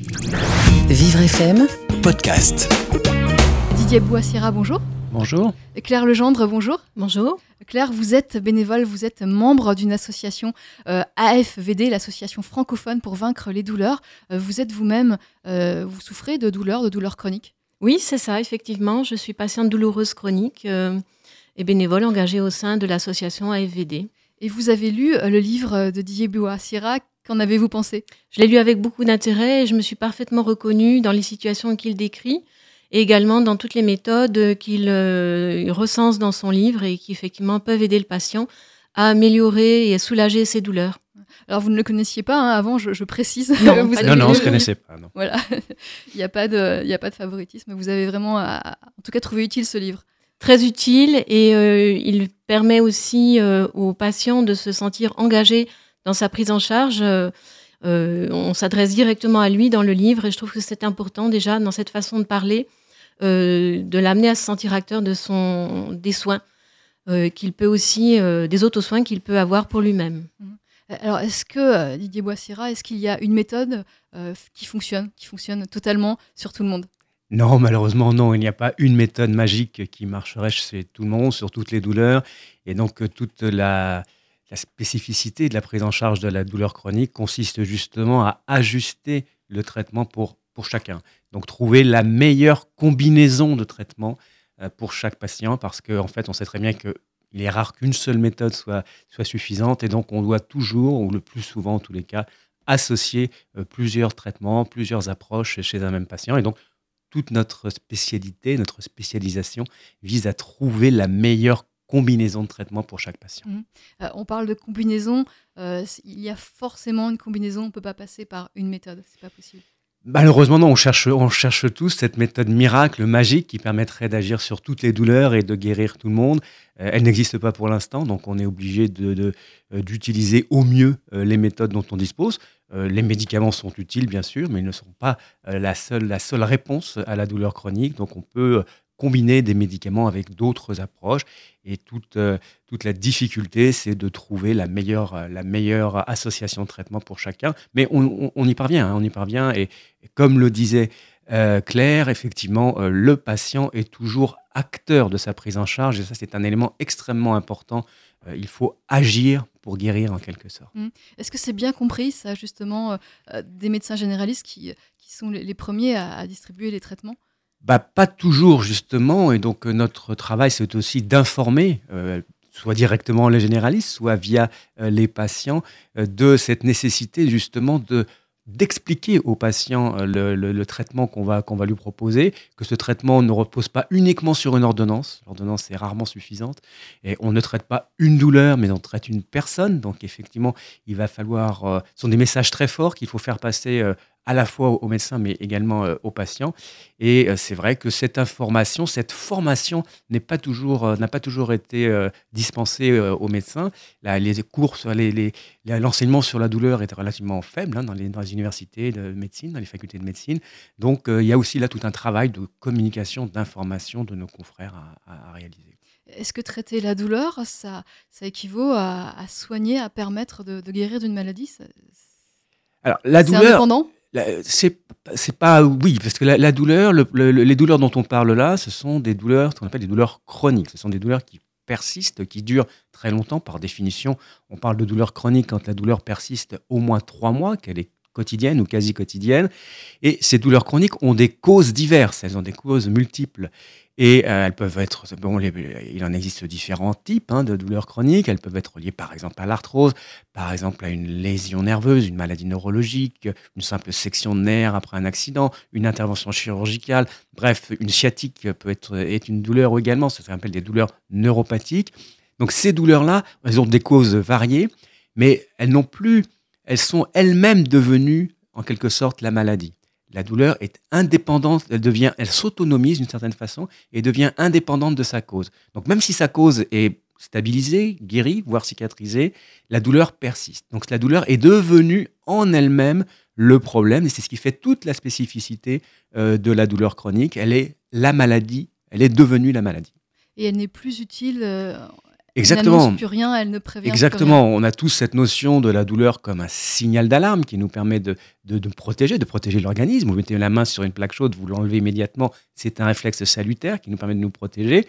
Vivre FM, podcast. Didier Boissira, bonjour. Bonjour. Claire Legendre, bonjour. Bonjour. Claire, vous êtes bénévole, vous êtes membre d'une association euh, AFVD, l'association francophone pour vaincre les douleurs. Euh, vous êtes vous-même, euh, vous souffrez de douleurs, de douleurs chroniques? Oui, c'est ça, effectivement. Je suis patiente douloureuse chronique euh, et bénévole engagée au sein de l'association AFVD. Et vous avez lu euh, le livre de Didier Boissira. Qu'en avez-vous pensé? Je l'ai lu avec beaucoup d'intérêt et je me suis parfaitement reconnue dans les situations qu'il décrit et également dans toutes les méthodes qu'il euh, recense dans son livre et qui effectivement peuvent aider le patient à améliorer et à soulager ses douleurs. Alors, vous ne le connaissiez pas hein, avant, je, je précise. Non, Vous avez Non, non, on ne se le connaissait pas. Non. Voilà, il n'y a, pas de- il y a pas de favoritisme. Vous avez vraiment, en tout cas, trouvé utile ce livre. Très utile et euh, il permet aussi euh, aux patients de se sentir engagés dans sa prise en charge. Euh, euh, on s'adresse directement à lui dans le livre et je trouve que c'est important déjà dans cette façon de parler euh, de l'amener à se sentir acteur de son, des soins euh, qu'il peut aussi, euh, des autres soins qu'il peut avoir pour lui-même. Euh, Alors, est-ce que, Didier Boissira, est-ce qu'il y a une méthode euh, qui fonctionne, qui fonctionne totalement sur tout le monde? Non, malheureusement, non. Il n'y a pas une méthode magique qui marcherait chez tout le monde, sur toutes les douleurs. Et donc, toute la, la spécificité de la prise en charge de la douleur chronique consiste justement à ajuster le traitement pour, pour chacun. Donc, trouver la meilleure combinaison de traitement euh, pour chaque patient, parce qu'en fait, on sait très bien que il est rare qu'une seule méthode soit, soit suffisante, et donc on doit toujours, ou le plus souvent en tous les cas, associer euh, plusieurs traitements, plusieurs approches chez un même patient. Et donc, toute notre spécialité, notre spécialisation vise à trouver la meilleure combinaison de traitement pour chaque patient. Euh, On parle de combinaison. euh, il y a forcément une combinaison. On ne peut pas passer par une méthode. C'est pas possible. Malheureusement, non, on cherche, on cherche tous cette méthode miracle, magique, qui permettrait d'agir sur toutes les douleurs et de guérir tout le monde. Euh, elle n'existe pas pour l'instant, donc on est obligé de- de, d'utiliser au mieux les méthodes dont on dispose. Euh, les médicaments sont utiles, bien sûr, mais ils ne sont pas euh, la, seule, la seule réponse à la douleur chronique. Donc on peut combiner des médicaments avec d'autres approches. Et toute, euh, toute la difficulté, c'est de trouver la meilleure, euh, la meilleure association de traitement pour chacun. Mais on, on- y parvient, hein, on y parvient. Et, comme le disait euh, Claire, effectivement, le patient est toujours acteur de sa prise en charge. Et ça, c'est un élément extrêmement important. Il faut agir pour guérir en quelque sorte. Est-ce que c'est bien compris, ça, justement, des médecins généralistes qui, qui sont les, premiers à distribuer les traitements? Bah, pas toujours, justement. Et donc, euh, notre travail, c'est aussi d'informer, euh, soit directement les généralistes, soit via euh, les patients, de cette nécessité, justement, de d'expliquer aux patients euh, le, le- traitement qu'on va, qu'on va lui proposer, que ce traitement ne repose pas uniquement sur une ordonnance. L'ordonnance est rarement suffisante. Et on ne traite pas une douleur, mais on traite une personne. Donc, effectivement, il va falloir... ce sont des messages très forts qu'il faut faire passer euh, à la fois aux médecins, mais également euh, aux patients. Et euh, c'est vrai que cette information, cette formation n'est pas toujours, euh, n'a pas toujours été dispensée aux médecins. Là, les cours, les- les- l'enseignement sur la douleur est relativement faible hein, dans, les, dans les universités de médecine, dans les facultés de médecine. Donc, il y a aussi là tout un travail de communication, d'information de nos confrères à, réaliser. Est-ce que traiter la douleur, ça, ça équivaut à, à soigner, à permettre de, de guérir d'une maladie? Ça- Alors, la C'est douleur, indépendant? C'est c'est pas oui parce que la, douleur, le- le- les douleurs dont on parle là, ce sont des douleurs, ce qu'on appelle des douleurs chroniques. Ce sont des douleurs qui persistent, qui durent très longtemps. Par définition, on parle de douleur chronique quand la douleur persiste au moins trois mois, qu'elle est quotidienne ou quasi quotidienne. Et ces douleurs chroniques ont des causes diverses, elles ont des causes multiples. Et euh, elles peuvent être, bon, il en existe différents types hein, de douleurs chroniques. Elles peuvent être liées par exemple à l'arthrose, par exemple à une lésion nerveuse, une maladie neurologique, une simple section de nerf après un accident, une intervention chirurgicale. Bref, une sciatique peut être est une douleur également. Ça s'appelle des douleurs neuropathiques. Donc ces douleurs-là, elles ont des causes variées, mais elles n'ont plus, elles sont elles-mêmes devenues en quelque sorte la maladie. La douleur est indépendante, elle devient, elle s'autonomise d'une certaine façon et devient indépendante de sa cause. Donc même si sa cause est stabilisée, guérie, voire cicatrisée, la douleur persiste. Donc la douleur est devenue en elle-même le problème et c'est ce qui fait toute la spécificité euh, de la douleur chronique. Elle est la maladie, elle est devenue la maladie. Et elle n'est plus utile. euh, Exactement. Elle plus rien, elle ne prévient Exactement. On a tous cette notion de la douleur comme un signal d'alarme qui nous permet de, de, de, protéger, de protéger l'organisme. Vous mettez la main sur une plaque chaude, vous l'enlevez immédiatement. C'est un réflexe salutaire qui nous permet de nous protéger.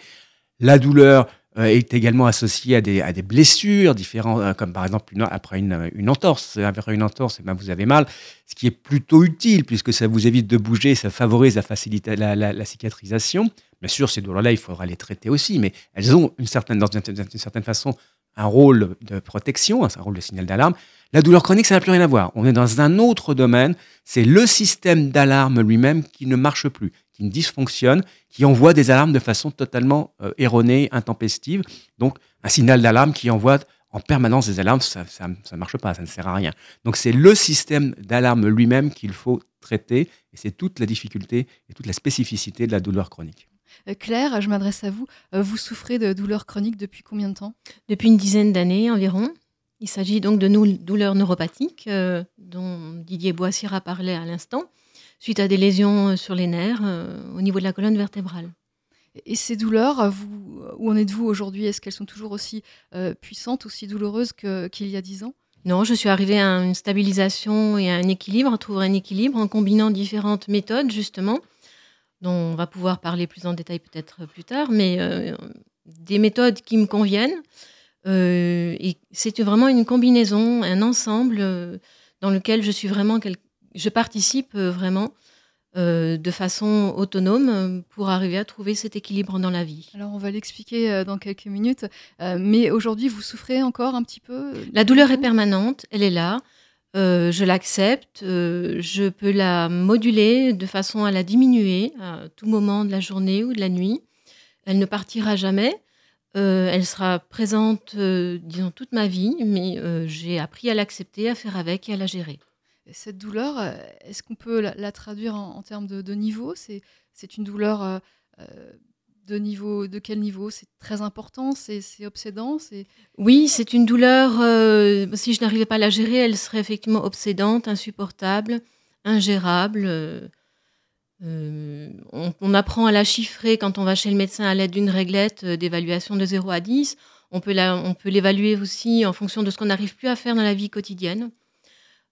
La douleur euh, est également associée à des, à des blessures différentes, euh, comme par exemple une, après une, une, entorse. Après une entorse, eh ben vous avez mal, ce qui est plutôt utile puisque ça vous évite de bouger, ça favorise, ça facilite la, la, la cicatrisation. Bien sûr, ces douleurs-là, il faudra les traiter aussi, mais elles ont une certaine, dans une, certaine façon un rôle de protection, un rôle de signal d'alarme. La douleur chronique, ça n'a plus rien à voir. On est dans un autre domaine. C'est le système d'alarme lui-même qui ne marche plus, qui dysfonctionne, qui envoie des alarmes de façon totalement euh, erronée, intempestive. Donc, un signal d'alarme qui envoie en permanence des alarmes, ça ne marche pas, ça ne sert à rien. Donc, c'est le système d'alarme lui-même qu'il faut traiter, et c'est toute la difficulté et toute la spécificité de la douleur chronique. Euh, Claire, je m'adresse à vous. Euh, vous souffrez de douleurs chroniques depuis combien de temps? Depuis une dizaine d'années environ. Il s'agit donc de douleurs neuropathiques euh, dont Didier Boissira parlait à l'instant, suite à des lésions sur les nerfs au niveau de la colonne vertébrale. Et ces douleurs, vous, où en êtes-vous aujourd'hui? Est-ce qu'elles sont toujours aussi puissantes, aussi douloureuses qu'il y a dix ans? Non, je suis arrivée à une stabilisation et à un équilibre, à trouver un équilibre en combinant différentes méthodes, justement, dont on va pouvoir parler plus en détail peut-être plus tard, mais euh, des méthodes qui me conviennent. Euh, et c'est vraiment une combinaison, un ensemble euh, dans lequel je suis vraiment, je participe vraiment de façon autonome pour arriver à trouver cet équilibre dans la vie. Alors on va l'expliquer dans quelques minutes, mais aujourd'hui vous souffrez encore un petit peu? La douleur est permanente, elle est là. Euh, je l'accepte, euh, je peux la moduler de façon à la diminuer à tout moment de la journée ou de la nuit. Elle ne partira jamais. Euh, elle sera présente, disons, toute ma vie, mais j'ai appris à l'accepter, à faire avec et à la gérer. Cette douleur, est-ce qu'on peut la, traduire en, termes de, de niveau? C'est une douleur de quel niveau? C'est très important, c'est obsédant. Oui, c'est une douleur. Euh, si je n'arrivais pas à la gérer, elle serait effectivement obsédante, insupportable, ingérable. Euh, euh, on, apprend à la chiffrer quand on va chez le médecin à l'aide d'une réglette d'évaluation de 0 à 10. On peut l'évaluer aussi en fonction de ce qu'on n'arrive plus à faire dans la vie quotidienne,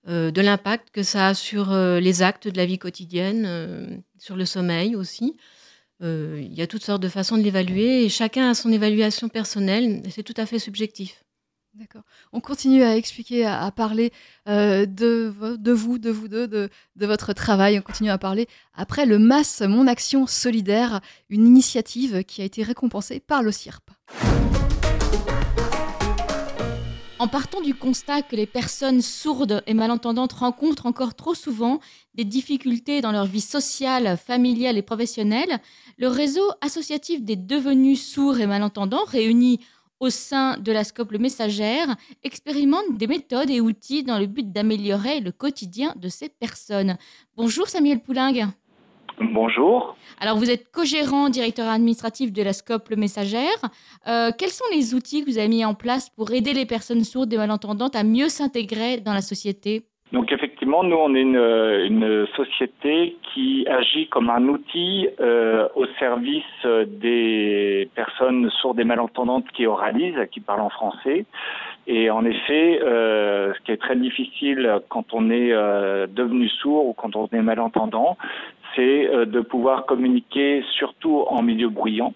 de l'impact que ça a sur les actes de la vie quotidienne, sur le sommeil aussi. Euh, il y a toutes sortes de façons de l'évaluer et chacun a son évaluation personnelle c'est tout à fait subjectif. D'accord. On continue à expliquer, à, parler euh, de, de, vous, de vous deux, de, de, votre travail. On continue à parler après le MAS, Mon Action Solidaire, une initiative qui a été récompensée par l'OCIRP. En partant du constat que les personnes sourdes et malentendantes rencontrent encore trop souvent des difficultés dans leur vie sociale, familiale et professionnelle, le réseau associatif des devenus sourds et malentendants, réunis au sein de la Scope Le Messagère, expérimente des méthodes et outils dans le but d'améliorer le quotidien de ces personnes. Bonjour Samuel Poulingue. Bonjour. Alors, vous êtes co-gérant, directeur administratif de la SCOP Le Messagère. Euh, quels sont les outils que vous avez mis en place pour aider les personnes sourdes et malentendantes à mieux s'intégrer dans la société? Donc effectivement, nous, on est une, société qui agit comme un outil euh, au service des personnes sourdes et malentendantes qui oralisent, qui parlent en français. Et en effet, euh, ce qui est très difficile quand on est devenu sourd ou quand on est malentendant, c'est euh, de pouvoir communiquer surtout en milieu bruyant.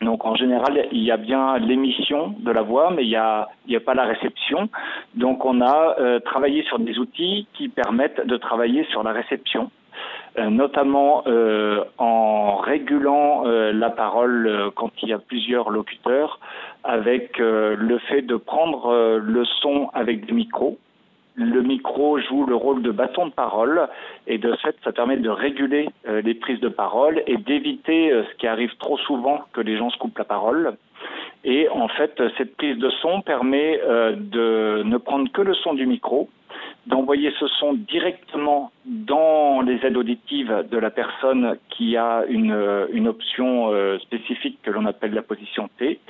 Donc en général, il y a bien l'émission de la voix, mais il n'y a, a pas la réception. Donc on a euh, travaillé sur des outils qui permettent de travailler sur la réception, euh, notamment en régulant la parole quand il y a plusieurs locuteurs, avec le fait de prendre le son avec des micros le micro joue le rôle de bâton de parole et de fait ça permet de réguler euh, les prises de parole et d'éviter euh, ce qui arrive trop souvent que les gens se coupent la parole. Et en fait cette prise de son permet euh, de ne prendre que le son du micro d'envoyer ce son directement dans les aides auditives de la personne qui a une, une option euh, spécifique que l'on appelle la position T.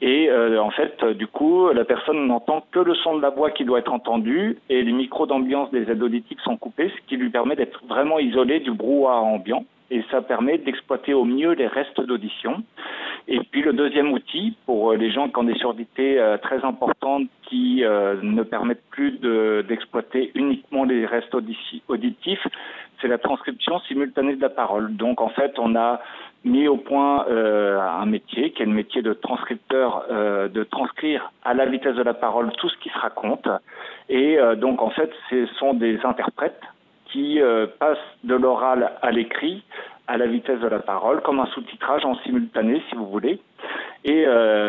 Et euh, en fait, du coup, la personne n'entend que le son de la voix qui doit être entendu et les micros d'ambiance des aides auditives sont coupés, ce qui lui permet d'être vraiment isolé du brouhaha ambiant et ça permet d'exploiter au mieux les restes d'audition. Et puis le deuxième outil pour les gens qui ont des surdités très importantes qui ne permettent plus d'exploiter uniquement les restes auditifs, c'est la transcription simultanée de la parole. Donc en fait, on a mis au point euh, un métier qui est le métier de transcripteur, euh, de transcrire à la vitesse de la parole tout ce qui se raconte. Et euh, donc en fait, ce sont des interprètes qui passent de l'oral à l'écrit à la vitesse de la parole, comme un sous-titrage en simultané, si vous voulez. Et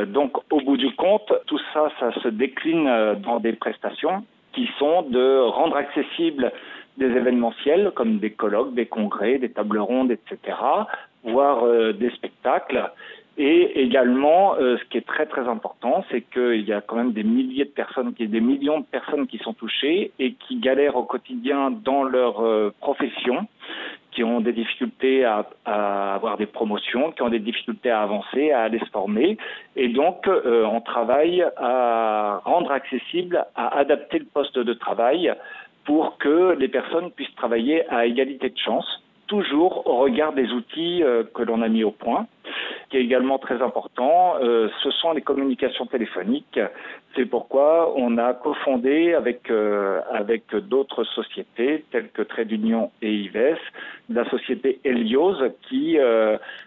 donc, au bout du compte, tout ça, ça se décline dans des prestations qui sont de rendre accessible des événementiels comme des colloques, des congrès, des tables rondes, etc., voire euh, des spectacles. Et également, euh, ce qui est très très important, c'est qu'il y a quand même des milliers de personnes, des millions de personnes qui sont touchées et qui galèrent au quotidien dans leur euh, profession, qui ont des difficultés à, à, avoir des promotions, qui ont des difficultés à avancer, à aller se former. Et donc, on travaille à rendre accessible, à adapter le poste de travail pour que les personnes puissent travailler à égalité de chance, toujours au regard des outils euh, que l'on a mis au point. Ce qui est également très important, euh, ce sont les communications téléphoniques. C'est pourquoi on a cofondé avec euh, avec d'autres sociétés telles que Trade Union et Ives la société Helios qui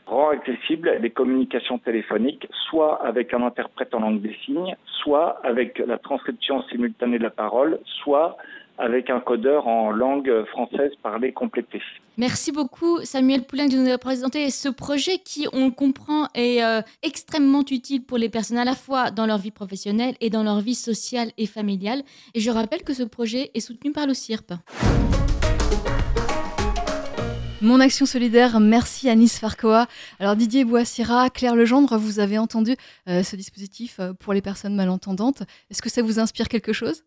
rend accessible les communications téléphoniques soit avec un interprète en langue des signes, soit avec la transcription simultanée de la parole, soit avec un codeur en langue française parlée complétée. Merci beaucoup Samuel Poulain de nous avoir présenté ce projet qui, on comprend, est euh, extrêmement utile pour les personnes à la fois dans leur vie professionnelle et dans leur vie sociale et familiale. Et je rappelle que ce projet est soutenu par le CIRP. Mon action solidaire, merci Anis Farcoa. Alors Didier Boissira, Claire Legendre, vous avez entendu euh, ce dispositif euh, pour les personnes malentendantes. Est-ce que ça vous inspire quelque chose?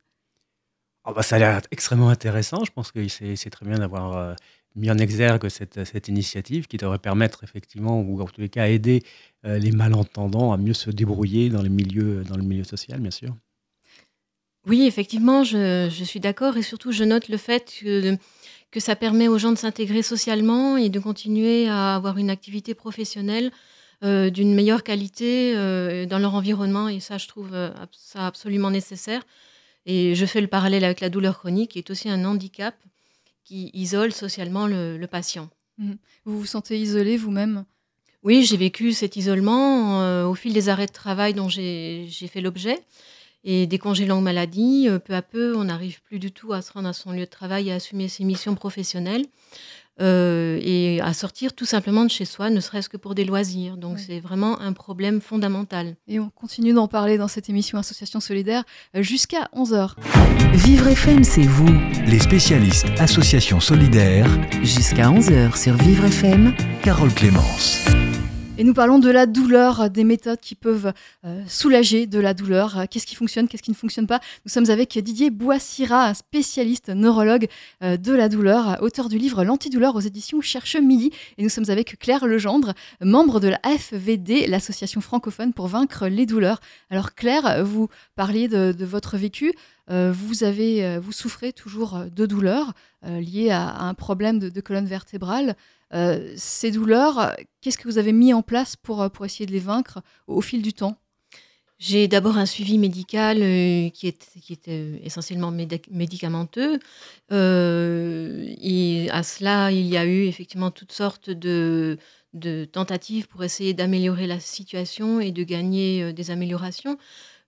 Oh bah ça a l'air extrêmement intéressant. Je pense que c'est très bien d'avoir euh, mis en exergue cette, initiative qui devrait permettre effectivement, ou en tous les cas aider euh, les malentendants à mieux se débrouiller dans, le milieu social, bien sûr. Oui, effectivement, je, suis d'accord et surtout je note le fait que, que ça permet aux gens de s'intégrer socialement et de continuer à avoir une activité professionnelle euh, d'une meilleure qualité dans leur environnement et ça, je trouve ça absolument nécessaire. Et je fais le parallèle avec la douleur chronique, qui est aussi un handicap qui isole socialement le, patient. Mhm. Vous vous sentez isolé vous-même? Oui, j'ai vécu cet isolement euh, au fil des arrêts de travail dont j'ai fait l'objet. Et des congés longue maladie, euh, peu à peu, on n'arrive plus du tout à se rendre à son lieu de travail et à assumer ses missions professionnelles. Euh, et à sortir tout simplement de chez soi, ne serait-ce que pour des loisirs. Donc c'est vraiment un problème fondamental. Et on continue d'en parler dans cette émission Association Solidaire euh, jusqu'à 11h. Vivre FM, c'est vous. Les spécialistes Association Solidaire. Jusqu'à 11h sur Vivre FM. Carole Clémence. Et nous parlons de la douleur, des méthodes qui peuvent euh, soulager de la douleur. Euh, qu'est-ce qui fonctionne, qu'est-ce qui ne fonctionne pas? Nous sommes avec Didier Boissira, spécialiste neurologue euh, de la douleur, auteur du livre L'antidouleur aux éditions Cherche Midi. Et nous sommes avec Claire Legendre, membre de la FVD, l'association francophone pour vaincre les douleurs. Alors Claire, vous parliez de, votre vécu. vous, avez, vous souffrez toujours de douleurs liées à, un problème de colonne vertébrale. Euh, ces douleurs, qu'est-ce que vous avez mis en place pour, euh, pour essayer de les vaincre au, fil du temps? J'ai d'abord un suivi médical euh, qui est, qui est essentiellement médicamenteux. à cela, il y a eu effectivement toutes sortes de, de tentatives pour essayer d'améliorer la situation et de gagner des améliorations,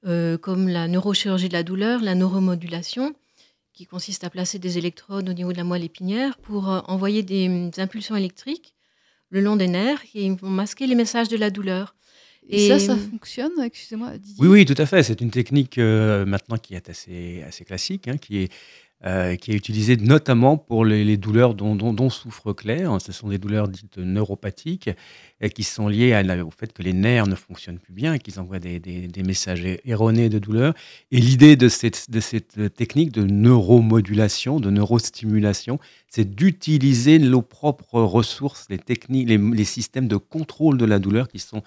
comme la neurochirurgie de la douleur, la neuromodulation qui consiste à placer des électrodes au niveau de la moelle épinière pour euh, envoyer des mm, impulsions électriques le long des nerfs qui vont masquer les messages de la douleur. Et, ça, ça fonctionne Excusez-moi. Oui, oui, tout à fait. C'est une technique euh, maintenant qui est assez, assez classique, hein, qui est euh, qui est utilisé notamment pour les, douleurs dont, dont, souffre Claire. Ce sont des douleurs dites neuropathiques et qui sont liées au fait que les nerfs ne fonctionnent plus bien qu'ils envoient des, messages erronés de douleur. Et l'idée de cette, de technique de neuromodulation, de neurostimulation, c'est d'utiliser nos propres ressources, les techniques, les, les, systèmes de contrôle de la douleur qui sont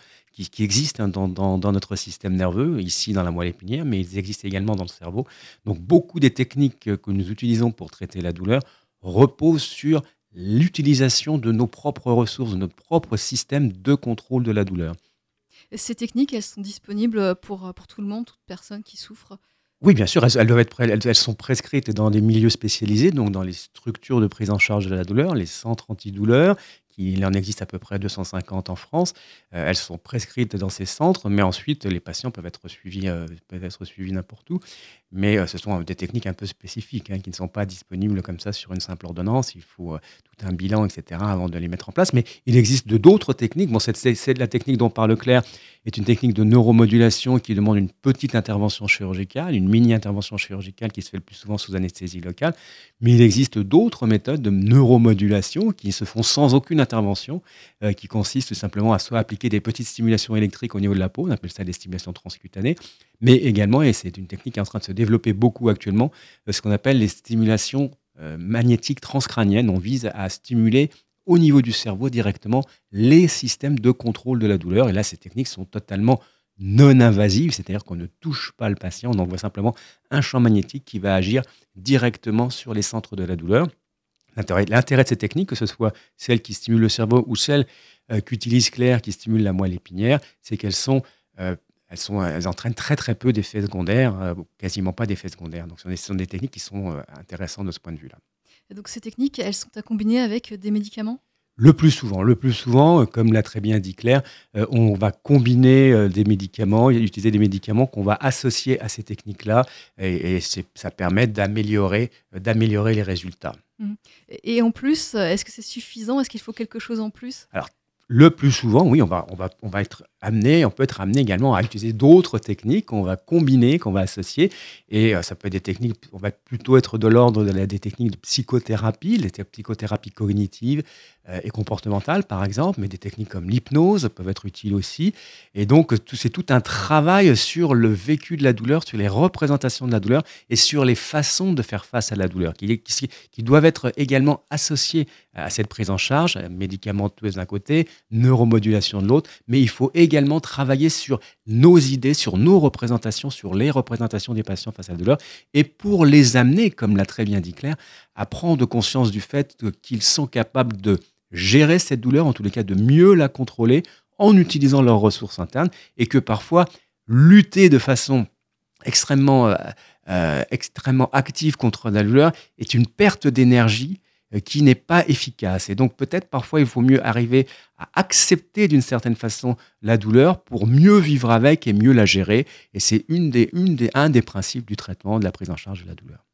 qui, existent hein, dans, notre système nerveux, ici dans la moelle épinière, mais ils existent également dans le cerveau. Donc beaucoup des techniques que nous utilisons pour traiter la douleur reposent sur l'utilisation de nos propres ressources, de notre propre système de contrôle de la douleur. Ces techniques, elles sont disponibles pour, pour tout le monde, toute personne qui souffre? Oui, bien sûr, elles, doivent être, elles, sont prescrites dans des milieux spécialisés, donc dans les structures de prise en charge de la douleur, les centres antidouleurs, il en existe à peu près 250 en France. Euh, elles sont prescrites dans ces centres, mais ensuite les patients peuvent être suivis, euh, peuvent être suivis n'importe où. Mais euh, ce sont des techniques un peu spécifiques hein, qui ne sont pas disponibles comme ça sur une simple ordonnance. Il faut tout un bilan, etc., avant de les mettre en place. Mais il existe d'autres techniques. Bon, c'est la technique dont parle Claire est une technique de neuromodulation qui demande une petite intervention chirurgicale, une mini-intervention chirurgicale qui se fait le plus souvent sous anesthésie locale. Mais il existe d'autres méthodes de neuromodulation qui se font sans aucune intervention, euh, qui consistent simplement à soit appliquer des petites stimulations électriques au niveau de la peau, on appelle ça des stimulations transcutanées, mais également, et c'est une technique qui est en train de se développer beaucoup actuellement, euh, ce qu'on appelle les stimulations euh, magnétiques transcrâniennes. On vise à stimuler au niveau du cerveau directement les systèmes de contrôle de la douleur. Et là, ces techniques sont totalement non invasives, c'est-à-dire qu'on ne touche pas le patient, on envoie simplement un champ magnétique qui va agir directement sur les centres de la douleur. L'intérêt de ces techniques, que ce soit celles qui stimulent le cerveau ou celles euh, qu'utilise Claire qui stimulent la moelle épinière, c'est qu'elles sont, elles sont, elles entraînent très très peu d'effets secondaires, euh, quasiment pas d'effets secondaires. Donc ce sont des techniques qui sont intéressantes de ce point de vue-là donc ces techniques, elles sont à combiner avec des médicaments? Le plus souvent, le plus souvent, euh, comme l'a très bien dit Claire, euh, on va combiner euh, des médicaments, utiliser des médicaments qu'on va associer à ces techniques-là, et, ça permet d'améliorer, d'améliorer les résultats. Mmh. Et en plus, est-ce que c'est suffisant? Est-ce qu'il faut quelque chose en plus? Alors, le plus souvent, oui, on va, on va, on va être amené, on peut être amené également à utiliser d'autres techniques qu'on va combiner, qu'on va associer. Et euh, ça peut être des techniques, on va plutôt être de l'ordre des techniques de psychothérapie, les psychothérapies cognitives et comportementales, par exemple, mais des techniques comme l'hypnose peuvent être utiles aussi. Et donc, c'est tout un travail sur le vécu de la douleur, sur les représentations de la douleur et sur les façons de faire face à la douleur, qui, doivent être également associées à cette prise en charge, médicamenteuse d'un côté, neuromodulation de l'autre, mais il faut également travailler sur nos idées, sur nos représentations, sur les représentations des patients face à la douleur, et pour les amener, comme l'a très bien dit Claire, à prendre conscience du fait qu'ils sont capables de gérer cette douleur, en tous les cas de mieux la contrôler en utilisant leurs ressources internes, et que parfois lutter de façon extrêmement, euh, euh, extrêmement active contre la douleur est une perte d'énergie euh, qui n'est pas efficace. Et donc peut-être parfois il faut mieux arriver à accepter d'une certaine façon la douleur pour mieux vivre avec et mieux la gérer. Et c'est une des, une des, un des principes du traitement, de la prise en charge de la douleur.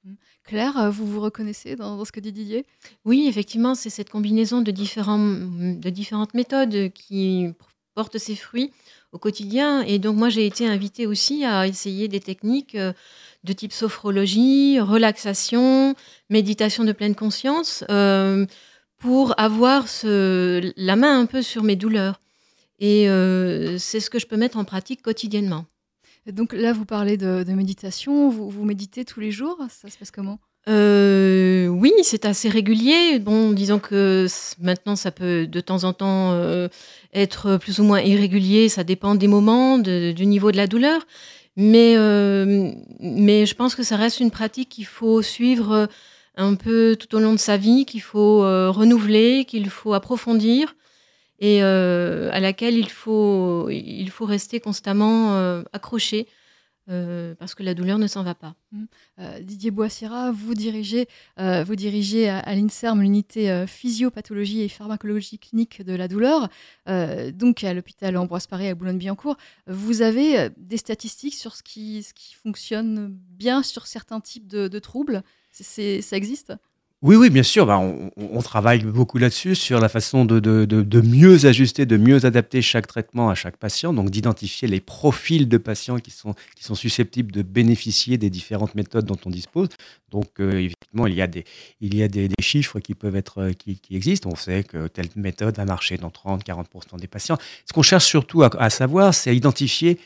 Claire, euh, vous vous reconnaissez dans, ce que dit Didier? Oui, effectivement, c'est cette combinaison de, de différentes méthodes qui porte ses fruits au quotidien. Et donc moi, j'ai été invitée aussi à essayer des techniques euh, de type sophrologie, relaxation, méditation de pleine conscience, euh, pour avoir la main un peu sur mes douleurs. Et c'est ce que je peux mettre en pratique quotidiennement. Donc là, vous parlez de, méditation, vous, méditez tous les jours, ça se passe comment? Euh, oui, c'est assez régulier. Bon, disons que maintenant, ça peut de temps en temps être plus ou moins irrégulier. Ça dépend des moments, du niveau de la douleur. Mais, euh, mais je pense que ça reste une pratique qu'il faut suivre euh, un peu tout au long de sa vie, qu'il faut euh, renouveler, qu'il faut approfondir et à laquelle il faut, il faut rester constamment accroché euh, parce que la douleur ne s'en va pas. Euh, Didier Boissira, vous dirigez, euh, vous dirigez à, l'INSERM l'unité physiopathologie et pharmacologie clinique de la douleur, donc à l'hôpital Ambroise Paré à Boulogne-Billancourt. Vous avez des statistiques sur ce qui, ce qui fonctionne bien sur certains types de, de troubles? Ça existe? Oui, oui, bien sûr. Bah, on, travaille beaucoup là-dessus, sur la façon de, mieux ajuster, de mieux adapter chaque traitement à chaque patient, donc d'identifier les profils de patients qui sont, susceptibles de bénéficier des différentes méthodes dont on dispose. Donc, euh, évidemment, il y a, des, il y a des, chiffres qui peuvent être, euh, qui, existent. On sait que telle méthode va marcher dans 30-40% des patients. Ce qu'on cherche surtout à, à savoir, c'est à identifier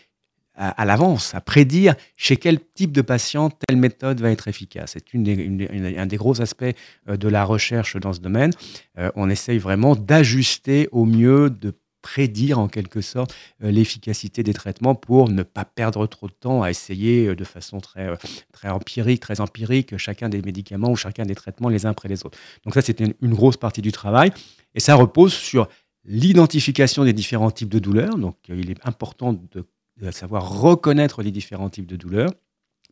à, l'avance, à prédire chez quel type de patient telle méthode va être efficace. C'est une un des gros aspects euh, de la recherche dans ce domaine. Euh, on essaye vraiment d'ajuster au mieux, de prédire en quelque sorte euh, l'efficacité des traitements pour ne pas perdre trop de temps à essayer de façon très, très empirique, très empirique, chacun des médicaments ou chacun des traitements les uns après les autres. Donc ça, c'était une grosse partie du travail. Et ça repose sur l'identification des différents types de douleurs. Donc, il est important de savoir reconnaître les différents types de douleurs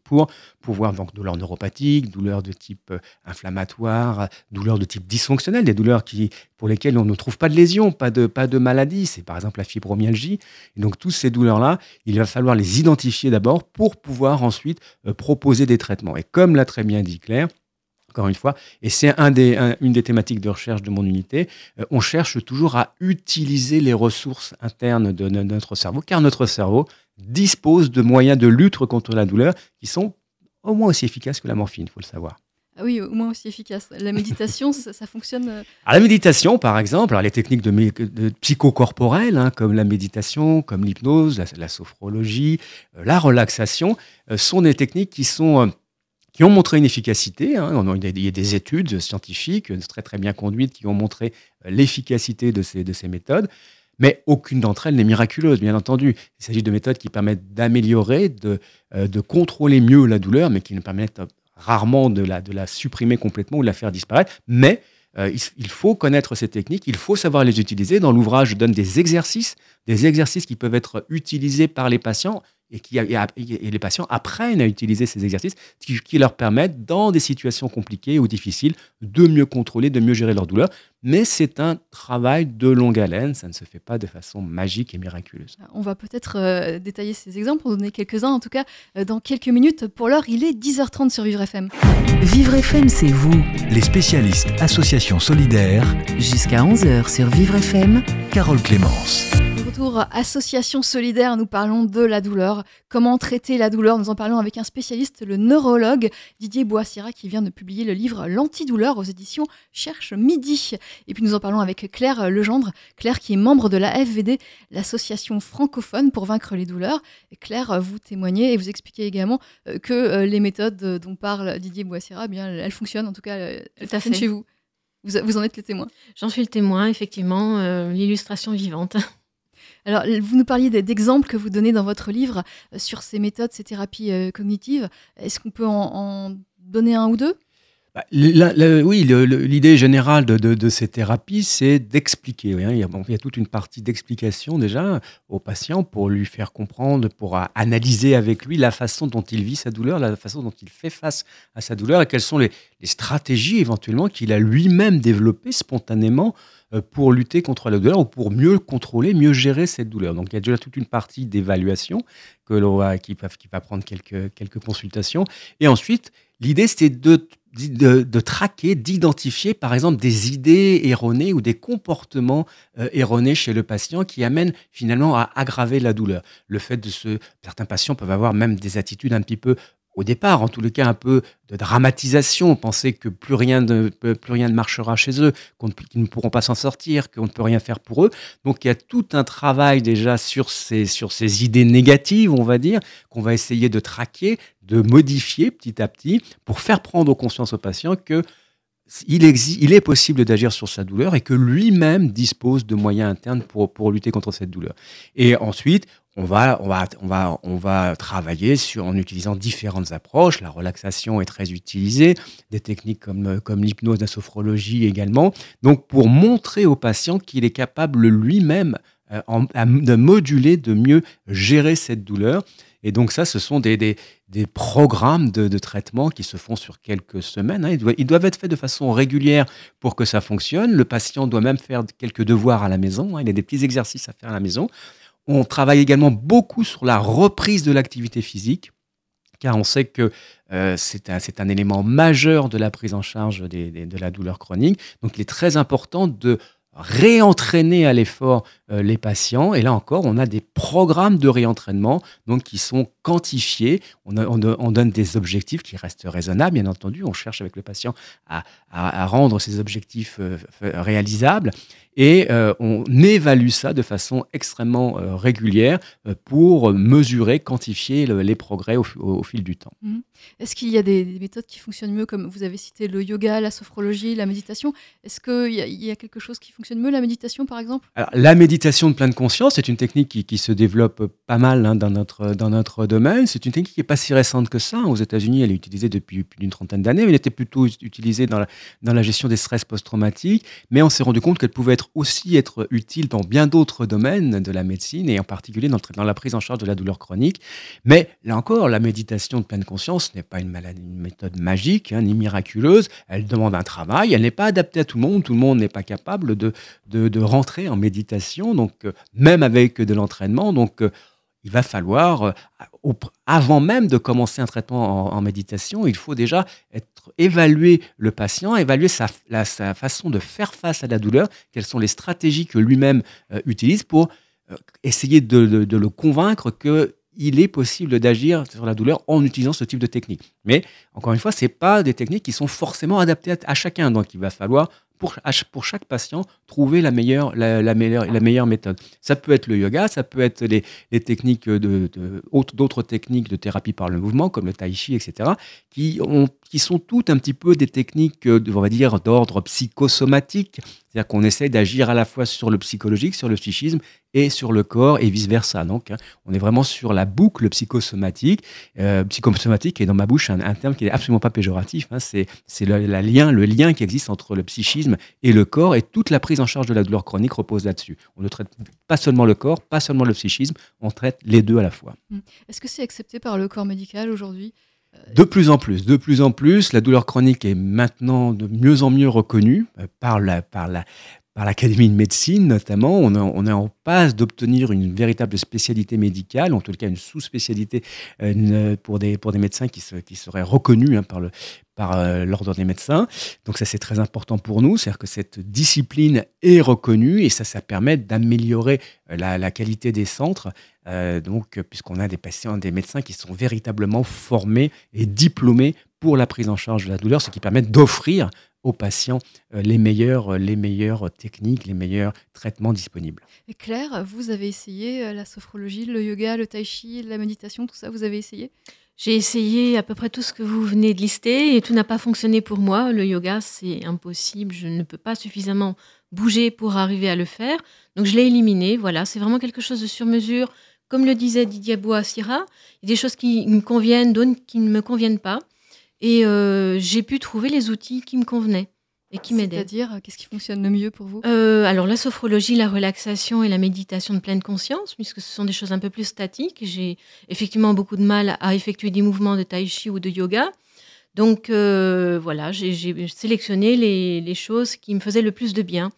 pour pouvoir, donc douleurs neuropathiques, douleurs de type euh, inflammatoire, douleurs de type dysfonctionnel, des douleurs qui, pour lesquelles on ne trouve pas de lésion, pas de, pas de maladie, c'est par exemple la fibromyalgie. Et donc toutes ces douleurs-là, il va falloir les identifier d'abord pour pouvoir ensuite euh, proposer des traitements. Et comme l'a très bien dit Claire, encore une fois, et c'est un des, une des thématiques de recherche de mon unité, euh, on cherche toujours à utiliser les ressources internes de notre cerveau, car notre cerveau, dispose de moyens de lutte contre la douleur qui sont au moins aussi efficaces que la morphine, il faut le savoir. Ah oui, au moins aussi efficace. La méditation, ça, fonctionne euh, La méditation, par exemple, alors les techniques de, de psychocorporelles, hein, comme la méditation, comme l'hypnose, la, sophrologie, euh, la relaxation, euh, sont des techniques qui sont qui ont montré une efficacité. Hein. Il y a des études scientifiques très très bien conduites qui ont montré l'efficacité de ces, de ces méthodes. Mais aucune d'entre elles n'est miraculeuse, bien entendu. Il s'agit de méthodes qui permettent d'améliorer, de, euh, de contrôler mieux la douleur, mais qui ne permettent rarement de la, de la supprimer complètement ou de la faire disparaître. Mais euh, il, faut connaître ces techniques, il faut savoir les utiliser. Dans l'ouvrage, je donne des exercices, des exercices qui peuvent être utilisés par les patients et, qui, et les patients apprennent à utiliser ces exercices qui, leur permettent, dans des situations compliquées ou difficiles, de mieux contrôler, de mieux gérer leur douleur. Mais c'est un travail de longue haleine, ça ne se fait pas de façon magique et miraculeuse. On va peut-être euh, détailler ces exemples, en donner quelques-uns en tout cas euh, dans quelques minutes. Pour l'heure, il est 10h30 sur Vivre FM. Vivre FM, c'est vous. Les spécialistes Association Solidaire. Jusqu'à 11h sur Vivre FM. Carole Clémence association solidaire, nous parlons de la douleur. Comment traiter la douleur? Nous en parlons avec un spécialiste, le neurologue Didier Boissira, qui vient de publier le livre L'antidouleur aux éditions Cherche Midi. Et puis nous en parlons avec Claire Legendre, Claire qui est membre de la FVD, l'association francophone pour vaincre les douleurs. Et Claire, vous témoignez et vous expliquez également euh, que euh, les méthodes dont parle Didier Boissira, eh bien, elles fonctionnent, en tout cas, elles fonctionnent chez vous. Vous, en êtes le témoin. J'en suis le témoin, effectivement, euh, l'illustration vivante. Alors, vous nous parliez d'exemples que vous donnez dans votre livre euh, sur ces méthodes, ces thérapies euh, cognitives. Est-ce qu'on peut en, donner un ou deux? Bah, oui, l'idée générale de, ces thérapies, c'est d'expliquer. il, y a toute une partie d'explication déjà au patient pour lui faire comprendre, pour analyser avec lui la façon dont il vit sa douleur, la façon dont il fait face à sa douleur et quelles sont les, stratégies éventuellement qu'il a lui-même développées spontanément euh, pour lutter contre la douleur ou pour mieux contrôler, mieux gérer cette douleur. Donc il y a déjà toute une partie d'évaluation que l'on va, qui, qui, va prendre quelques, quelques consultations. Et ensuite, l'idée, c'est de, de, traquer, d'identifier, par exemple, des idées erronées ou des comportements euh, erronés chez le patient qui amènent finalement à aggraver la douleur. Le fait de se... Certains patients peuvent avoir même des attitudes un petit peu au départ, en tout le cas, un peu de dramatisation, penser que plus rien, ne, plus rien ne marchera chez eux, qu'ils ne pourront pas s'en sortir, qu'on ne peut rien faire pour eux. Donc il y a tout un travail déjà sur ces, sur ces idées négatives, on va dire, qu'on va essayer de traquer, de modifier petit à petit, pour faire prendre conscience au patient que il, est possible d'agir sur sa douleur et que lui-même dispose de moyens internes pour, lutter contre cette douleur. Et ensuite, on va, travailler sur, en utilisant différentes approches. La relaxation est très utilisée, des techniques comme, comme l'hypnose, la sophrologie également. Donc, pour montrer au patient qu'il est capable lui-même euh, de moduler, de mieux gérer cette douleur. Et donc ça, ce sont des, des, programmes de, traitement qui se font sur quelques semaines. Hein. Ils, doivent, être faits de façon régulière pour que ça fonctionne. Le patient doit même faire quelques devoirs à la maison. Hein. Il a des petits exercices à faire à la maison. On travaille également beaucoup sur la reprise de l'activité physique, car on sait que euh, c'est un, un, élément majeur de la prise en charge de la douleur chronique. Donc il est très important de réentraîner à l'effort les patients. Et là encore, on a des programmes de réentraînement donc, qui sont quantifiés. On, on, donne des objectifs qui restent raisonnables, bien entendu. On cherche avec le patient à, à, rendre ces objectifs euh, réalisables. Et euh, on évalue ça de façon extrêmement régulière pour mesurer, quantifier les progrès au, fil du temps. Mmh. Est-ce qu'il y a des, méthodes qui fonctionnent mieux, comme vous avez cité le yoga, la sophrologie, la méditation? Est-ce qu'il y, y, a quelque chose qui fonctionne mieux, la méditation par exemple? Alors, La méditation méditation de pleine conscience, c'est une technique qui, se développe pas mal hein, dans, notre, dans notre domaine. C'est une technique qui n'est pas si récente que ça. Aux États-Unis, elle est utilisée depuis plus d'une trentaine d'années, mais elle était plutôt utilisée dans la, dans la gestion des stress post-traumatiques. Mais on s'est rendu compte qu'elle pouvait être aussi être utile dans bien d'autres domaines de la médecine, et en particulier dans, dans, la prise en charge de la douleur chronique. Mais là encore, la méditation de pleine conscience n'est pas une, méthode magique hein, ni miraculeuse. Elle demande un travail. Elle n'est pas adaptée à tout le monde. Tout le monde n'est pas capable de, de rentrer en méditation, donc euh, même avec de l'entraînement. Donc, euh, il va falloir, euh, avant même de commencer un traitement en, méditation, il faut déjà être, évaluer le patient, évaluer sa, façon de faire face à la douleur, quelles sont les stratégies que lui-même utilise pour essayer de, le convaincre que il est possible d'agir sur la douleur en utilisant ce type de technique. Mais encore une fois, ce pas des techniques qui sont forcément adaptées à chacun. Donc il va falloir pour, chaque patient, trouver la meilleure, la, meilleure, la meilleure méthode. Ça peut être le yoga, ça peut être les, techniques de, d'autres techniques de thérapie par le mouvement, comme le tai chi, etc., qui, ont, qui sont toutes un petit peu des techniques, on va dire, d'ordre psychosomatique. C'est-à-dire qu'on essaie d'agir à la fois sur le psychologique, sur le psychisme et sur le corps et vice-versa. Donc, hein, on est vraiment sur la boucle psychosomatique. Euh, psychosomatique est dans ma bouche un, terme qui n'est absolument pas péjoratif. Hein. c'est, le, lien, le lien qui existe entre le psychisme et le corps et toute la prise en charge de la douleur chronique repose là-dessus. On ne traite pas seulement le corps, pas seulement le psychisme, on traite les deux à la fois. Mmh. Est-ce que c'est accepté par le corps médical aujourd'hui? De plus en plus, de plus en plus, la douleur chronique est maintenant de mieux en mieux reconnue euh, par la, par la, par l'Académie de médecine notamment. On, est en passe d'obtenir une véritable spécialité médicale, en tout cas une sous-spécialité euh, pour, des, pour des médecins qui, qui seraient reconnus hein, par le par euh, l'ordre des médecins. Donc ça c'est très important pour nous, c'est-à-dire que cette discipline est reconnue et ça, ça permet d'améliorer euh, la, la, qualité des centres. donc puisqu'on a des patients, des médecins qui sont véritablement formés et diplômés pour la prise en charge de la douleur, ce qui permet d'offrir aux patients euh, les meilleures, euh, les meilleures techniques, les meilleurs traitements disponibles. Et Claire, vous avez essayé euh, la sophrologie, le yoga, le tai chi, la méditation, tout ça, vous avez essayé? J'ai essayé à peu près tout ce que vous venez de lister et tout n'a pas fonctionné pour moi. Le yoga, c'est impossible, je ne peux pas suffisamment bouger pour arriver à le faire. Donc je l'ai éliminé, voilà, c'est vraiment quelque chose de sur mesure. Comme le disait Didier Boissira, il y a des choses qui me conviennent, d'autres qui ne me conviennent pas. Et euh, j'ai pu trouver les outils qui me convenaient et qui m'aidaient. C'est-à-dire, euh, qu'est-ce qui fonctionne le mieux pour vous? Euh, Alors, la sophrologie, la relaxation et la méditation de pleine conscience, puisque ce sont des choses un peu plus statiques. J'ai effectivement beaucoup de mal à effectuer des mouvements de tai chi ou de yoga. Donc, voilà, j'ai sélectionné les, les choses qui me faisaient le plus de bien.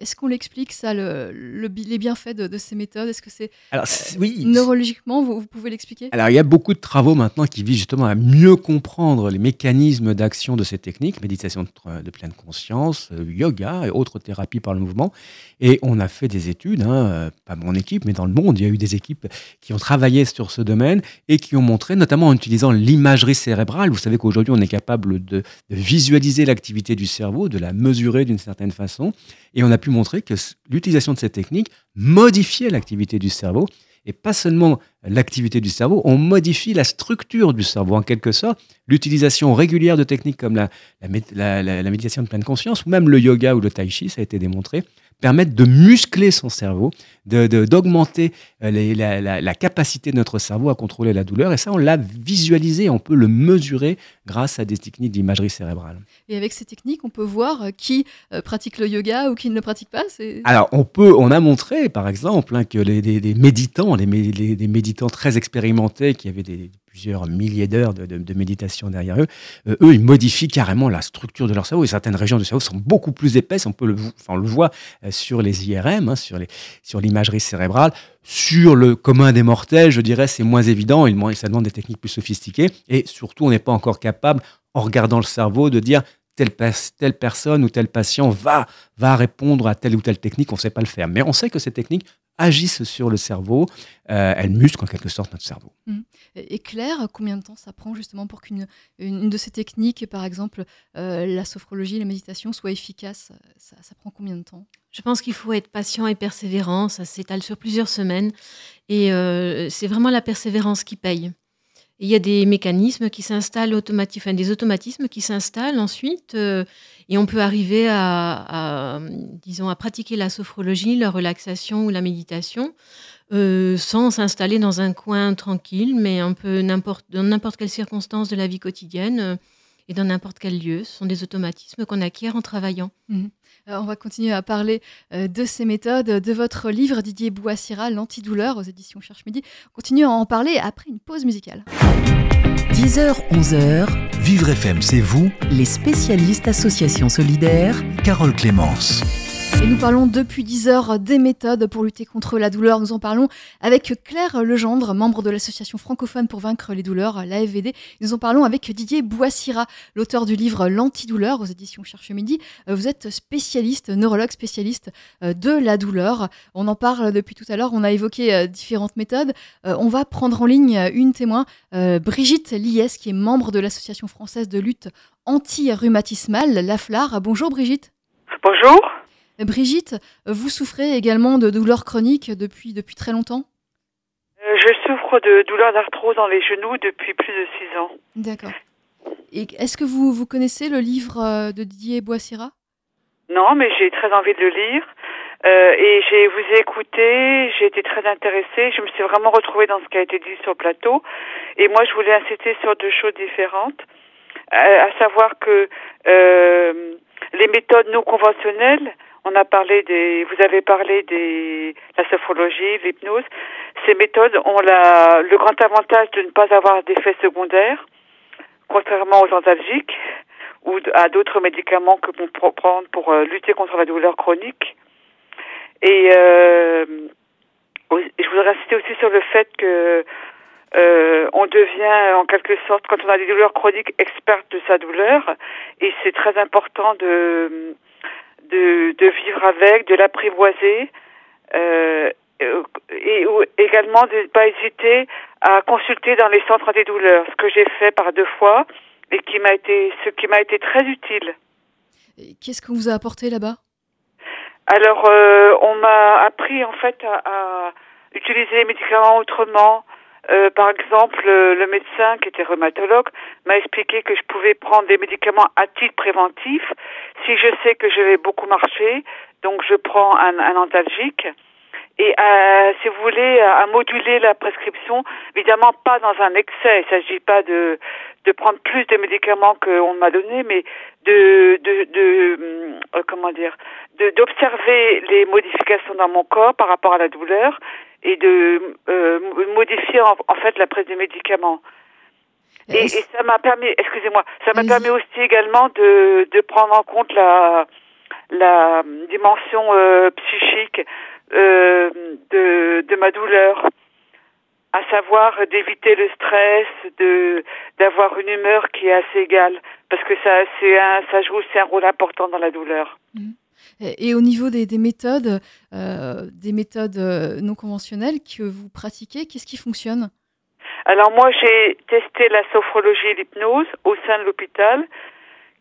Est-ce qu'on l'explique, ça, le, les bienfaits de, ces méthodes? Est-ce que c'est. Alors, oui. Neurologiquement, vous, pouvez l'expliquer? Alors, il y a beaucoup de travaux maintenant qui visent justement à mieux comprendre les mécanismes d'action de ces techniques, méditation de, pleine conscience, euh, yoga et autres thérapies par le mouvement. Et on a fait des études, hein, euh, pas mon équipe, mais dans le monde, il y a eu des équipes qui ont travaillé sur ce domaine et qui ont montré, notamment en utilisant l'imagerie cérébrale, vous savez qu'aujourd'hui, on est capable de, de visualiser l'activité du cerveau, de la mesurer d'une certaine façon. Et on a pu montrer que l'utilisation de cette technique modifiait l'activité du cerveau. Et pas seulement l'activité du cerveau, on modifie la structure du cerveau. En quelque sorte, l'utilisation régulière de techniques comme la, méditation de pleine conscience, ou même le yoga ou le tai chi, ça a été démontré, permettent de muscler son cerveau, d'augmenter de, euh, la, capacité de notre cerveau à contrôler la douleur. Et ça, on l'a visualisé, on peut le mesurer grâce à des techniques d'imagerie cérébrale. Et avec ces techniques, on peut voir euh, qui euh, pratique le yoga ou qui ne le pratique pas Alors, on, peut, on a montré, par exemple, hein, que les, méditants, les, les, méditants très expérimentés qui avaient des, plusieurs milliers d'heures de, méditation derrière eux, euh, eux, ils modifient carrément la structure de leur cerveau. Et certaines régions du cerveau sont beaucoup plus épaisses. On peut le, enfin, on le voit sur les IRM, hein, sur l'imagerie cérébrale. Sur le commun des mortels, je dirais, c'est moins évident. Il, ça demande des techniques plus sophistiquées. Et surtout, on n'est pas encore capable, en regardant le cerveau, de dire telle, telle personne ou tel patient va, va répondre à telle ou telle technique. On ne sait pas le faire. Mais on sait que ces techniques agissent sur le cerveau, euh, elles musclent en quelque sorte notre cerveau. Mmh. Et Claire, combien de temps ça prend justement pour qu'une une de ces techniques, par exemple euh, la sophrologie, la méditation, soit efficace ça, prend combien de temps? Je pense qu'il faut être patient et persévérant, ça s'étale sur plusieurs semaines, et euh, c'est vraiment la persévérance qui paye. Il y a des mécanismes qui s'installent automatiquement, des automatismes qui s'installent ensuite, euh, et on peut arriver à, disons, à pratiquer la sophrologie, la relaxation ou la méditation. Euh, sans s'installer dans un coin tranquille, mais un peu dans n'importe quelle circonstance de la vie quotidienne euh, et dans n'importe quel lieu. Ce sont des automatismes qu'on acquiert en travaillant. Mhm. on va continuer à parler de ces méthodes, de votre livre Didier Bouassira, L'antidouleur aux éditions Cherche Midi. On continue à en parler après une pause musicale. 10h, 11h. Vivre FM, c'est vous. Les spécialistes Association Solidaire. Carole Clémence. Et nous parlons depuis 10 heures des méthodes pour lutter contre la douleur. Nous en parlons avec Claire Legendre, membre de l'association francophone pour vaincre les douleurs, l'AFVD. Nous en parlons avec Didier Boissira, l'auteur du livre L'antidouleur aux éditions Cherche Midi. Euh, vous êtes spécialiste, neurologue spécialiste euh, de la douleur. On en parle depuis tout à l'heure. On a évoqué euh, différentes méthodes. On va prendre en ligne une témoin, Brigitte Liès, qui est membre de l'association française de lutte anti-rhumatismale, l'AFLAR. Bonjour Brigitte. Bonjour. Brigitte, vous souffrez également de douleurs chroniques depuis, depuis très longtemps? Euh, Je souffre de douleurs d'arthrose dans les genoux depuis plus de six ans. D'accord. Et est-ce que vous, vous connaissez le livre euh, de Didier Boissira? Non, mais j'ai très envie de le lire. Euh, et j'ai vous ai écouté, j'ai été très intéressée, je me suis vraiment retrouvée dans ce qui a été dit sur le plateau. Et moi, je voulais insister sur deux choses différentes, à savoir que les méthodes non conventionnelles, on a parlé des, vous avez parlé des, la sophrologie, l'hypnose. Ces méthodes ont la, le grand avantage de ne pas avoir d'effets secondaires, contrairement aux antalgiques ou à d'autres médicaments que l'on peut prendre pour euh, lutter contre la douleur chronique. Et euh, je voudrais insister aussi sur le fait que euh, on devient en quelque sorte, quand on a des douleurs chroniques, experte de sa douleur. Et c'est très important de de, de vivre avec, de l'apprivoiser, euh, et également de ne pas hésiter à consulter dans les centres douleurs, ce que j'ai fait par deux fois et qui m'a été, ce qui m'a été très utile. Qu'est-ce qu'on vous a apporté là-bas? Alors, euh, on m'a appris en fait à, à, utiliser les médicaments autrement, euh, par exemple, le médecin qui était rhumatologue m'a expliqué que je pouvais prendre des médicaments à titre préventif si je sais que je vais beaucoup marcher. Donc, je prends un, un antalgique. Et euh, si vous voulez, à, moduler la prescription, évidemment pas dans un excès. Il ne s'agit pas de, de prendre plus de médicaments qu'on m'a donné, mais de, de, de euh, comment dire, d'observer les modifications dans mon corps par rapport à la douleur et de euh, modifier en, fait la prise des médicaments. Et, et, ça m'a permis, excusez-moi, ça m'a permis aussi également de, de prendre en compte la, la dimension euh, psychique euh, de, de ma douleur, à savoir d'éviter le stress, de d'avoir une humeur qui est assez égale, parce que ça c'est un, ça joue aussi un rôle important dans la douleur. Mmh. Et, au niveau des, méthodes, euh, des méthodes euh, non conventionnelles que vous pratiquez, qu'est-ce qui fonctionne? Alors moi, j'ai testé la sophrologie et l'hypnose au sein de l'hôpital,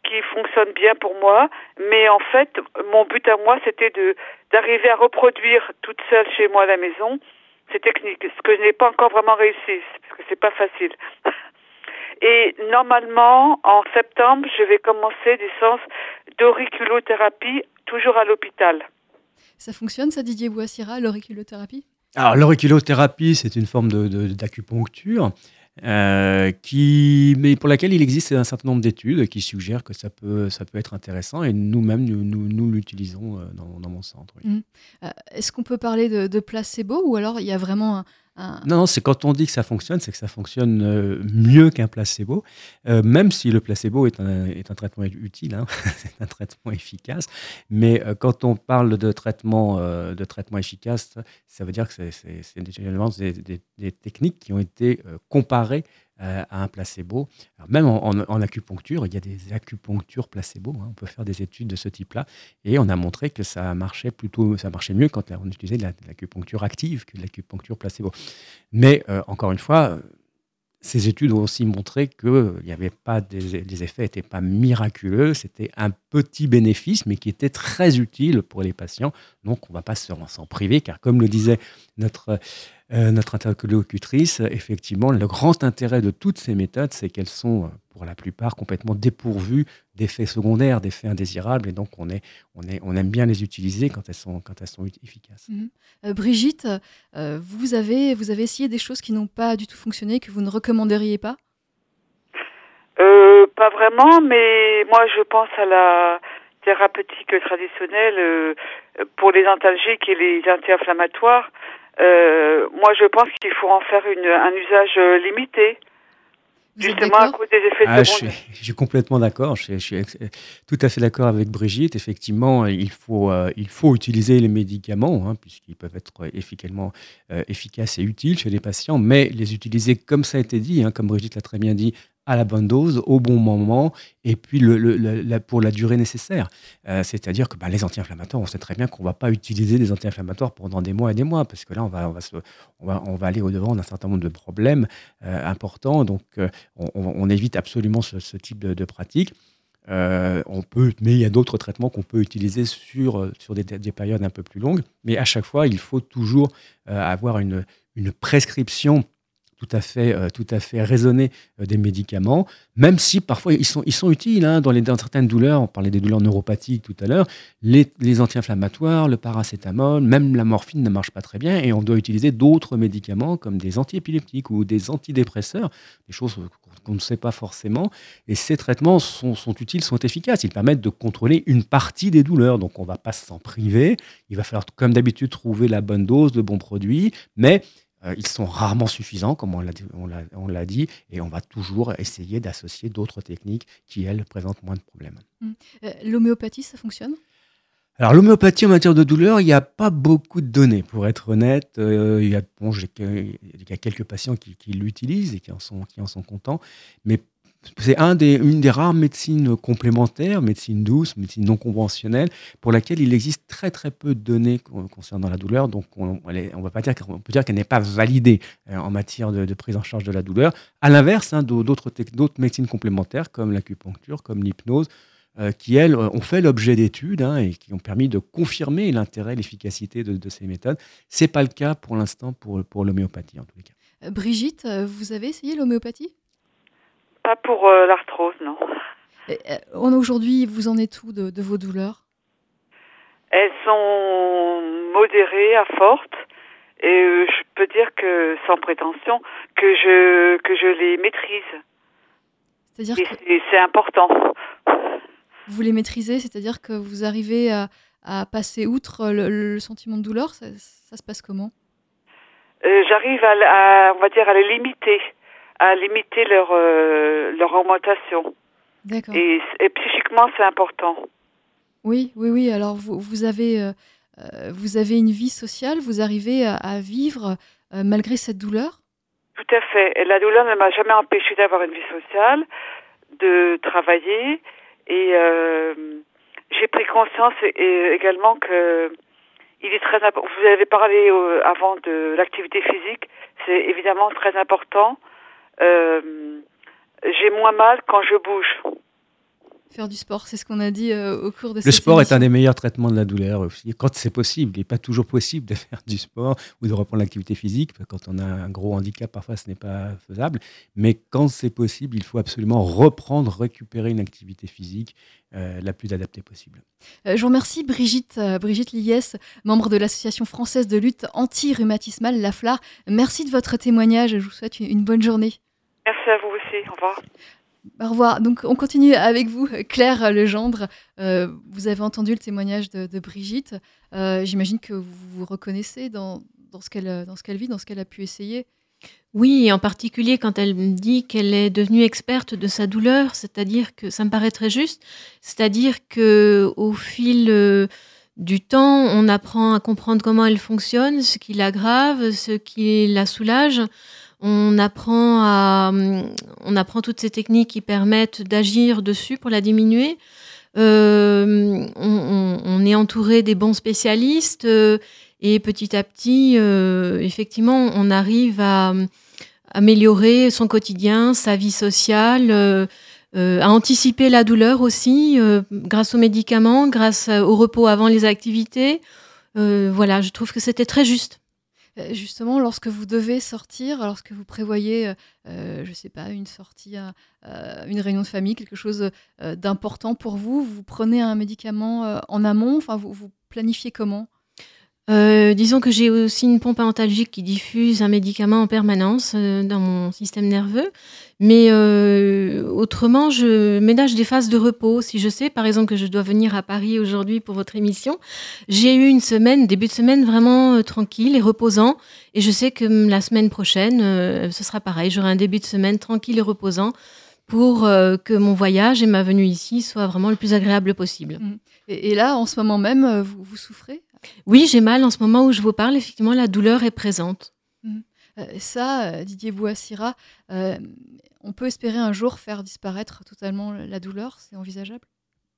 qui fonctionne bien pour moi. Mais en fait, mon but à moi, c'était de d'arriver à reproduire toute seule chez moi à la maison ces techniques, ce que je n'ai pas encore vraiment réussi, parce que c'est pas facile. Et normalement, en septembre, je vais commencer des séances d'auriculothérapie, toujours à l'hôpital. Ça fonctionne, ça, Didier Boissira, l'auriculothérapie? Alors, l'auriculothérapie, c'est une forme d'acupuncture. Euh, qui, mais pour laquelle il existe un certain nombre d'études qui suggèrent que ça peut, ça peut être intéressant et nous-mêmes, nous, nous, l'utilisons euh, dans, mon centre. Mmh. Euh, est-ce qu'on peut parler de, de, placebo ou alors il y a vraiment un, non, non, c'est quand on dit que ça fonctionne, c'est que ça fonctionne euh, mieux qu'un placebo, euh, même si le placebo est un, est un traitement utile, hein, c'est un traitement efficace. Mais euh, quand on parle de traitement, de traitement efficace, ça veut dire que c'est des, des, techniques qui ont été comparées euh, à un placebo. même en, acupuncture, il y a des acupunctures placebo. Hein. on peut faire des études de ce type-là. Et on a montré que ça marchait plutôt, ça marchait mieux quand on utilisait de l'acupuncture active que de l'acupuncture placebo. Mais euh, encore une fois, ces études ont aussi montré que y avait pas des, les effets n'étaient pas miraculeux, c'était un petit bénéfice, mais qui était très utile pour les patients. Donc, on ne va pas s'en priver, car comme le disait notre euh, notre interlocutrice, effectivement, le grand intérêt de toutes ces méthodes, c'est qu'elles sont, euh, pour la plupart, complètement dépourvues d'effets secondaires, d'effets indésirables, et donc on, est, on, est, on aime bien les utiliser quand elles sont, quand elles sont efficaces. Mhm. Euh, Brigitte, vous, avez, vous avez essayé des choses qui n'ont pas du tout fonctionné, que vous ne recommanderiez pas? Pas vraiment, mais moi je pense à la thérapeutique traditionnelle pour les antalgiques et les anti-inflammatoires. Euh, moi, je pense qu'il faut en faire une, un usage euh, limité. justement à cause des effets ah, je, suis, je suis, complètement d'accord. Je, je, suis tout à fait d'accord avec Brigitte. Effectivement, il faut, euh, il faut utiliser les médicaments, hein, puisqu'ils peuvent être efficacement, euh, efficaces et utiles chez les patients, mais les utiliser comme ça a été dit, hein, comme Brigitte l'a très bien dit, à la bonne dose, au bon moment, et puis pour la durée nécessaire. Euh, c'est-à-dire que bah, les anti-inflammatoires, on sait très bien qu'on ne va pas utiliser des anti-inflammatoires pendant des mois et des mois, parce que là, on va, aller au-devant d'un certain nombre de problèmes euh, importants. Donc, euh, on, évite absolument ce, type de, pratique. on peut, mais il y a d'autres traitements qu'on peut utiliser sur, des, des, périodes un peu plus longues. Mais à chaque fois, il faut toujours avoir une prescription tout à fait, euh, tout à fait euh, des médicaments, même si parfois ils sont, ils sont utiles hein, dans, les, dans certaines douleurs. On parlait des douleurs neuropathiques tout à l'heure. Les, les anti-inflammatoires, le paracétamol, même la morphine ne marche pas très bien et on doit utiliser d'autres médicaments comme des antiépileptiques ou des antidépresseurs, des choses qu'on ne sait pas forcément. Et ces traitements sont, sont, utiles, sont efficaces. Ils permettent de contrôler une partie des douleurs. Donc on ne va pas s'en priver. Il va falloir, comme d'habitude, trouver la bonne dose, le bon produit. Mais ils sont rarement suffisants, comme on l'a dit, et on va toujours essayer d'associer d'autres techniques qui, elles, présentent moins de problèmes. Hum. Euh, l'homéopathie, ça fonctionne? Alors l'homéopathie en matière de douleur, il n'y a pas beaucoup de données, pour être honnête. Euh, il, y a, bon, il, y a, quelques patients qui, qui l'utilisent et qui en, sont, qui en sont contents, mais c'est une des rares médecines complémentaires, médecine douce, médecine non conventionnelle, pour laquelle il existe très très peu de données concernant la douleur. Donc on, on va pas dire qu'on peut dire qu'elle n'est pas validée euh, en matière de, prise en charge de la douleur. À l'inverse, hein, d'autres médecines complémentaires comme l'acupuncture, comme l'hypnose, euh, qui elles ont fait l'objet d'études hein, et qui ont permis de confirmer l'intérêt, l'efficacité de, ces méthodes. C'est pas le cas pour l'instant pour, pour l'homéopathie en tous les cas. Euh, Brigitte, vous avez essayé l'homéopathie? Pas pour euh, l'arthrose, non. Euh, aujourd'hui, vous en êtes où de, vos douleurs? Elles sont modérées à fortes. Et euh, je peux dire que, sans prétention, que je, que je les maîtrise. C'est-à-dire que... c'est important. Vous les maîtrisez, c'est-à-dire que vous arrivez à, à passer outre le, sentiment de douleur? Ça, ça se passe comment? J'arrive à, on va dire, à les limiter à limiter leur, euh, leur augmentation. D'accord. Et, psychiquement, c'est important. Oui, oui, oui. Alors, vous, vous avez, euh, euh, vous avez une vie sociale, vous arrivez à, vivre malgré cette douleur? Tout à fait. Et la douleur ne m'a jamais empêché d'avoir une vie sociale, de travailler. Et j'ai pris conscience également que il est très Vous avez parlé avant de l'activité physique. C'est évidemment très important euh, j'ai moins mal quand je bouge. Faire du sport, c'est ce qu'on a dit euh, au cours de cette Le sport est un des meilleurs traitements de la douleur aussi, quand c'est possible. Il n'est pas toujours possible de faire du sport ou de reprendre l'activité physique. Quand on a un gros handicap, parfois ce n'est pas faisable. Mais quand c'est possible, il faut absolument reprendre, récupérer une activité physique euh, la plus adaptée possible. je vous remercie Brigitte, Brigitte Liès, membre de l'Association française de lutte anti-rhumatismale, la FLAR. Merci de votre témoignage. Je vous souhaite une bonne journée. Merci à vous aussi. Au revoir. Au revoir. Donc, on continue avec vous, Claire Legendre. Euh, vous avez entendu le témoignage de, Brigitte. Euh, j'imagine que vous vous reconnaissez dans, dans ce qu'elle vit, dans ce qu'elle a pu essayer. Oui, en particulier quand elle me dit qu'elle est devenue experte de sa douleur, c'est-à-dire que ça me paraît très juste, c'est-à-dire que au fil euh, du temps, on apprend à comprendre comment elle fonctionne, ce qui l'aggrave, ce qui la soulage. On apprend, à, on apprend toutes ces techniques qui permettent d'agir dessus pour la diminuer. Euh, on, est entouré des bons spécialistes euh, et petit à petit, euh, effectivement, on arrive à, améliorer son quotidien, sa vie sociale, à anticiper la douleur aussi grâce aux médicaments, grâce au repos avant les activités. voilà, je trouve que c'était très juste. Euh, justement, lorsque vous devez sortir, lorsque vous prévoyez, je ne sais pas, une sortie une réunion de famille, quelque chose d'important pour vous, vous prenez un médicament en amont, enfin, vous, vous planifiez comment? Euh, disons que j'ai aussi une pompe antalgique qui diffuse un médicament en permanence euh, dans mon système nerveux. Mais euh, autrement, je ménage des phases de repos. Si je sais, par exemple, que je dois venir à Paris aujourd'hui pour votre émission, j'ai eu une semaine, début de semaine vraiment tranquille et reposant. Et je sais que la semaine prochaine, ce sera pareil. J'aurai un début de semaine tranquille et reposant pour que mon voyage et ma venue ici soient vraiment le plus agréable possible. Mmh. Et, là, en ce moment même, vous souffrez? Oui, j'ai mal en ce moment où je vous parle. Effectivement, la douleur est présente. Mmh. Euh, ça, euh, Didier Bouassira, euh, on peut espérer un jour faire disparaître totalement la douleur C'est envisageable?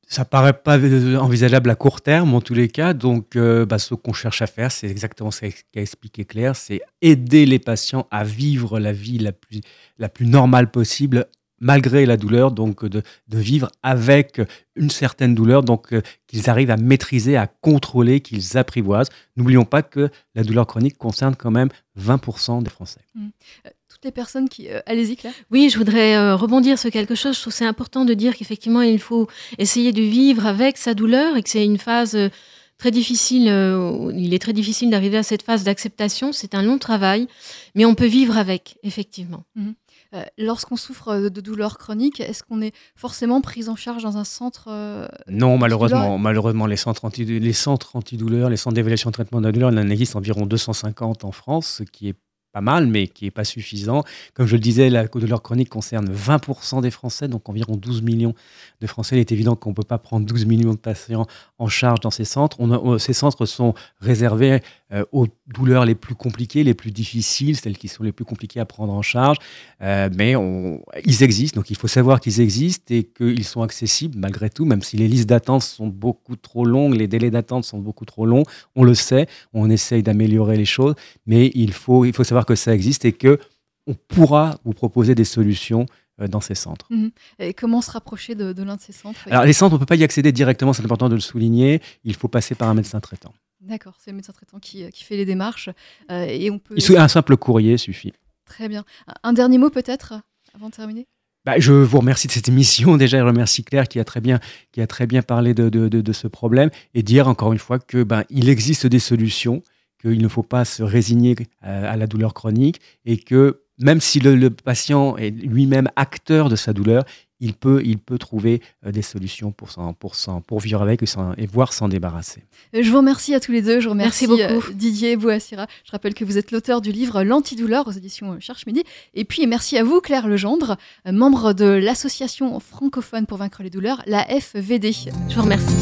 Ça paraît pas envisageable à court terme en tous les cas. Donc, bah, ce qu'on cherche à faire, c'est exactement ce qu'a expliqué Claire, c'est aider les patients à vivre la vie la plus, la plus normale possible malgré la douleur, donc de, vivre avec une certaine douleur, donc euh, qu'ils arrivent à maîtriser, à contrôler, qu'ils apprivoisent. N'oublions pas que la douleur chronique concerne quand même 20% des Français. Mmh. Euh, toutes les personnes qui... Euh, allez-y, Claire. Oui, je voudrais rebondir sur quelque chose. Je trouve c'est important de dire qu'effectivement, il faut essayer de vivre avec sa douleur et que c'est une phase très difficile. il est très difficile d'arriver à cette phase d'acceptation. C'est un long travail, mais on peut vivre avec, effectivement. Mmh. Euh, lorsqu'on souffre euh, de douleurs chroniques, est-ce qu'on est forcément pris en charge dans un centre euh, Non, malheureusement. Malheureusement, les centres, les centres antidouleurs, les centres d'évaluation et de traitement de la douleur, il en existe environ 250 en France, ce qui est pas mal, mais qui n'est pas suffisant. Comme je le disais, la douleur chronique concerne 20% des Français, donc environ 12 millions de Français. Il est évident qu'on ne peut pas prendre 12 millions de patients en charge dans ces centres. On ces centres sont réservés euh, aux douleurs les plus compliquées, les plus difficiles, celles qui sont les plus compliquées à prendre en charge. Euh, mais ils existent, donc il faut savoir qu'ils existent et qu'ils sont accessibles malgré tout, même si les listes d'attente sont beaucoup trop longues, les délais d'attente sont beaucoup trop longs. On le sait, on essaye d'améliorer les choses, mais il faut, il faut savoir que ça existe et que on pourra vous proposer des solutions euh, dans ces centres. Mhm. Et comment se rapprocher de, l'un de ces centres Alors, les centres, on ne peut pas y accéder directement, c'est important de le souligner. Il faut passer par un médecin traitant. D'accord, c'est le médecin traitant qui, euh, qui, fait les démarches. Euh, et on peut... Un simple courrier suffit. Très bien. Un dernier mot peut-être avant de terminer? Bah, je vous remercie de cette émission. Déjà, je remercie Claire qui a très bien, qui a très bien parlé de, de, de, ce problème et dire encore une fois que ben, il existe des solutions, qu'il ne faut pas se résigner à, la douleur chronique et que même si le, le patient est lui-même acteur de sa douleur, il peut, il peut trouver euh, des solutions pour, pour, pour vivre avec et, et voir s'en débarrasser. Euh, je vous remercie à tous les deux. Je remercie beaucoup. Euh, Didier Bouassira. Je rappelle que vous êtes l'auteur du livre L'antidouleur aux éditions Cherche Midi. Et puis merci à vous, Claire Legendre, membre de l'association francophone pour vaincre les douleurs, la FVD. Je vous remercie.